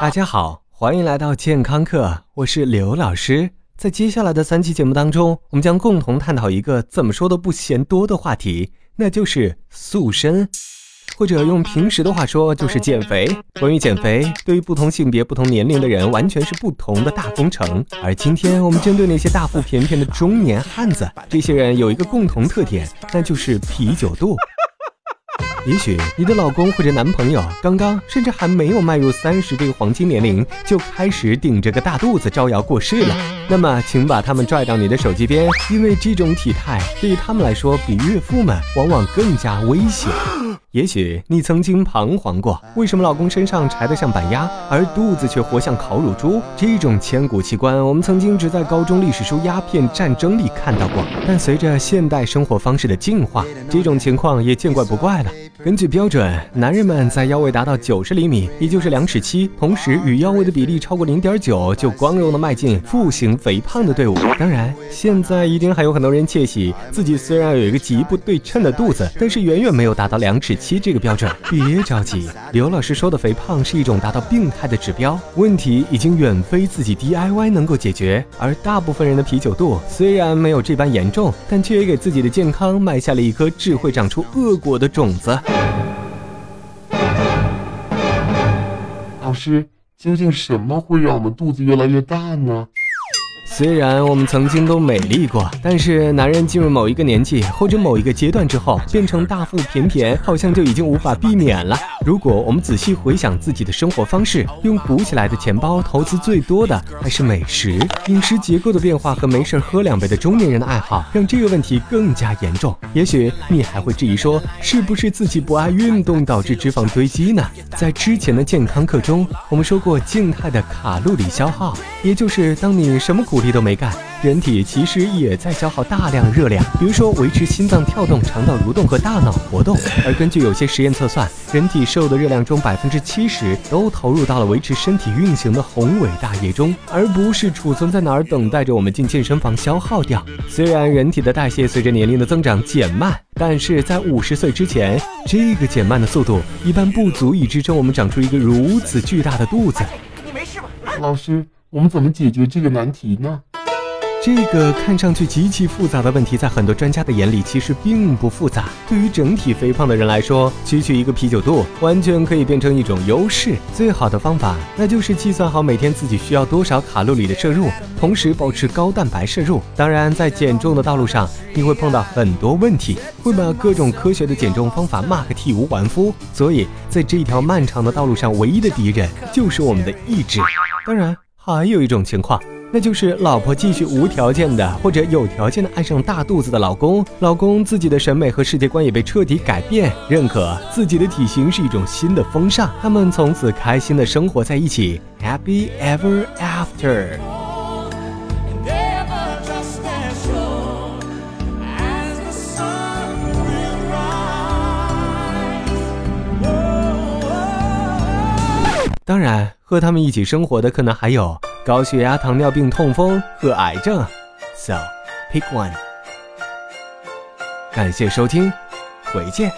大家好，欢迎来到健康课，我是刘老师。在接下来的三期节目当中，我们将共同探讨一个怎么说都不嫌多的话题，那就是塑身，或者用平时的话说就是减肥。关于减肥，对于不同性别、不同年龄的人，完全是不同的大工程。而今天我们针对那些大腹便便的中年汉子，这些人有一个共同特点，那就是啤酒肚。也许你的老公或者男朋友刚刚甚至还没有迈入三十这个黄金年龄，就开始顶着个大肚子招摇过市了。那么，请把他们拽到你的手机边，因为这种体态对于他们来说，比岳父们往往更加危险。也许你曾经彷徨过，为什么老公身上柴得像板鸭，而肚子却活像烤乳猪？这种千古奇观，我们曾经只在高中历史书鸦片战争里看到过。但随着现代生活方式的进化，这种情况也见怪不怪了。根据标准，男人们在腰围达到九十厘米，也就是两尺七，同时与腰围的比例超过零点九，就光荣的迈进腹型肥胖的队伍。当然，现在一定还有很多人窃喜，自己虽然有一个极不对称的肚子，但是远远没有达到两尺七这个标准。别着急，刘老师说的肥胖是一种达到病态的指标，问题已经远非自己 DIY 能够解决。而大部分人的啤酒肚虽然没有这般严重，但却也给自己的健康埋下了一颗智慧长出恶果的种子。老师，究竟什么会让我们肚子越来越大呢？虽然我们曾经都美丽过，但是男人进入某一个年纪或者某一个阶段之后，变成大腹便便，好像就已经无法避免了。如果我们仔细回想自己的生活方式，用鼓起来的钱包投资最多的还是美食。饮食结构的变化和没事喝两杯的中年人的爱好，让这个问题更加严重。也许你还会质疑说，是不是自己不爱运动导致脂肪堆积呢？在之前的健康课中，我们说过静态的卡路里消耗，也就是当你什么苦。力都没干，人体其实也在消耗大量热量，比如说维持心脏跳动、肠道蠕动和大脑活动。而根据有些实验测算，人体摄入的热量中百分之七十都投入到了维持身体运行的宏伟大业中，而不是储存在哪儿等待着我们进健身房消耗掉。虽然人体的代谢随着年龄的增长减慢，但是在五十岁之前，这个减慢的速度一般不足以支撑我们长出一个如此巨大的肚子。你没事吧，老师？我们怎么解决这个难题呢？这个看上去极其复杂的问题，在很多专家的眼里其实并不复杂。对于整体肥胖的人来说，区区一个啤酒肚，完全可以变成一种优势。最好的方法，那就是计算好每天自己需要多少卡路里的摄入，同时保持高蛋白摄入。当然，在减重的道路上，你会碰到很多问题，会把各种科学的减重方法骂个体无完肤。所以，在这一条漫长的道路上，唯一的敌人就是我们的意志。当然。还有一种情况，那就是老婆继续无条件的或者有条件的爱上大肚子的老公，老公自己的审美和世界观也被彻底改变，认可自己的体型是一种新的风尚，他们从此开心的生活在一起，Happy Ever After。当然。和他们一起生活的可能还有高血压、糖尿病、痛风和癌症，So pick one。感谢收听，回见。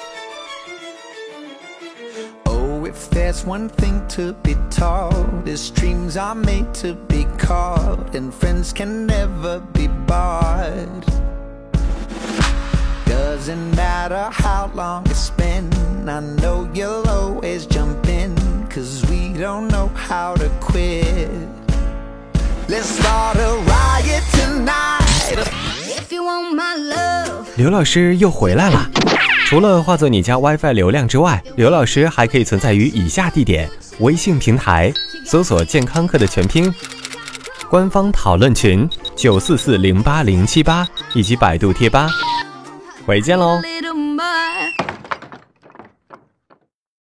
Oh, if there's one thing to be taught, is dreams are made to be caught, and friends can never be bought. Doesn't matter how long it's been, I know you'll always jump don't know how to quit Let's start a riot tonight If you want my love 刘老师又回来了。除了化作你家 WiFi 流量之外，刘老师还可以存在于以下地点：微信平台搜索“健康课”的全拼，官方讨论群九四四零八零七八，以及百度贴吧。回见喽。